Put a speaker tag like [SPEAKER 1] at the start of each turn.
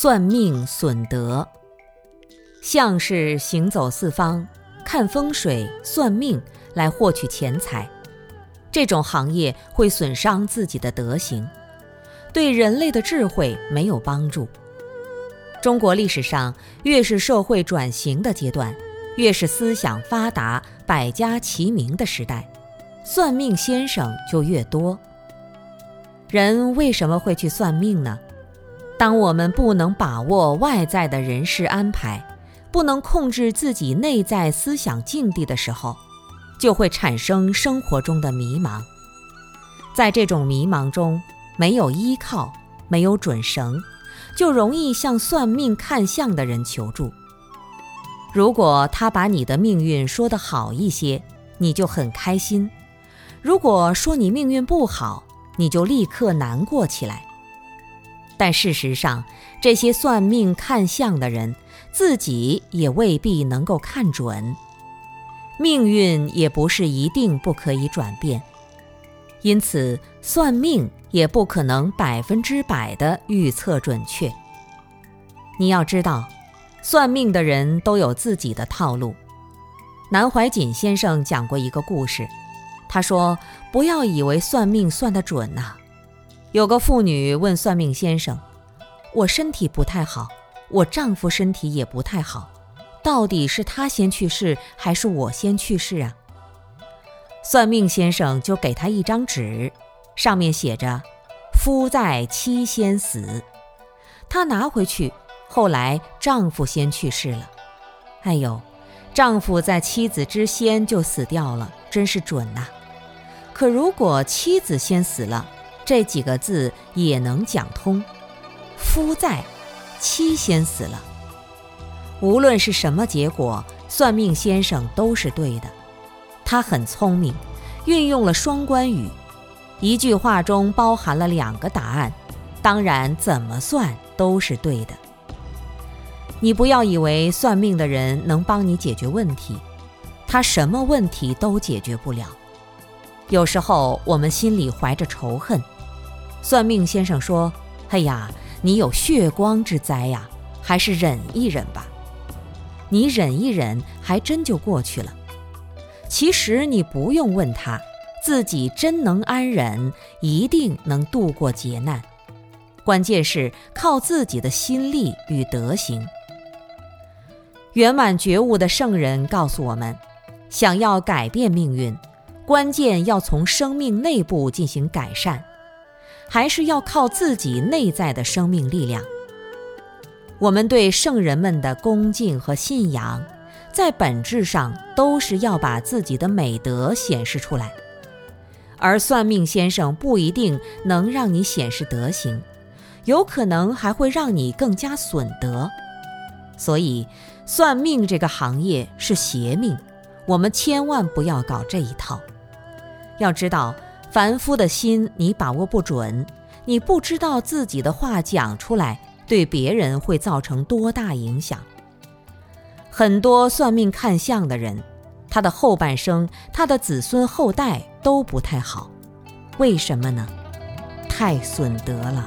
[SPEAKER 1] 算命损德，相是行走四方，看风水、算命来获取钱财，这种行业会损伤自己的德行，对人类的智慧没有帮助。中国历史上，越是社会转型的阶段，越是思想发达、百家齐名的时代，算命先生就越多。人为什么会去算命呢？当我们不能把握外在的人事安排，不能控制自己内在思想境地的时候，就会产生生活中的迷茫。在这种迷茫中，没有依靠，没有准绳，就容易向算命看相的人求助。如果他把你的命运说得好一些，你就很开心；如果说你命运不好，你就立刻难过起来。但事实上，这些算命看相的人自己也未必能够看准，命运也不是一定不可以转变，因此算命也不可能百分之百的预测准确。你要知道，算命的人都有自己的套路。南怀瑾先生讲过一个故事。他说：“不要以为算命算得准呐。有个妇女问算命先生：“我身体不太好，我丈夫身体也不太好，到底是他先去世还是我先去世啊？”算命先生就给她一张纸，上面写着：“夫在妻先死。”她拿回去，后来丈夫先去世了。哎呦，丈夫在妻子之先就死掉了，真是准呐！可如果妻子先死了，这几个字也能讲通。夫在，妻先死了。无论是什么结果，算命先生都是对的。他很聪明，运用了双关语，一句话中包含了两个答案。当然，怎么算都是对的。你不要以为算命的人能帮你解决问题，他什么问题都解决不了。有时候我们心里怀着仇恨，算命先生说：“哎呀，你有血光之灾呀，还是忍一忍吧。”你忍一忍，还真就过去了。其实你不用问他，自己真能安忍，一定能度过劫难。关键是靠自己的心力与德行。圆满觉悟的圣人告诉我们：想要改变命运。关键要从生命内部进行改善，还是要靠自己内在的生命力量。我们对圣人们的恭敬和信仰，在本质上都是要把自己的美德显示出来，而算命先生不一定能让你显示德行，有可能还会让你更加损德。所以，算命这个行业是邪命，我们千万不要搞这一套。要知道，凡夫的心你把握不准，你不知道自己的话讲出来对别人会造成多大影响。很多算命看相的人，他的后半生、他的子孙后代都不太好，为什么呢？太损德了。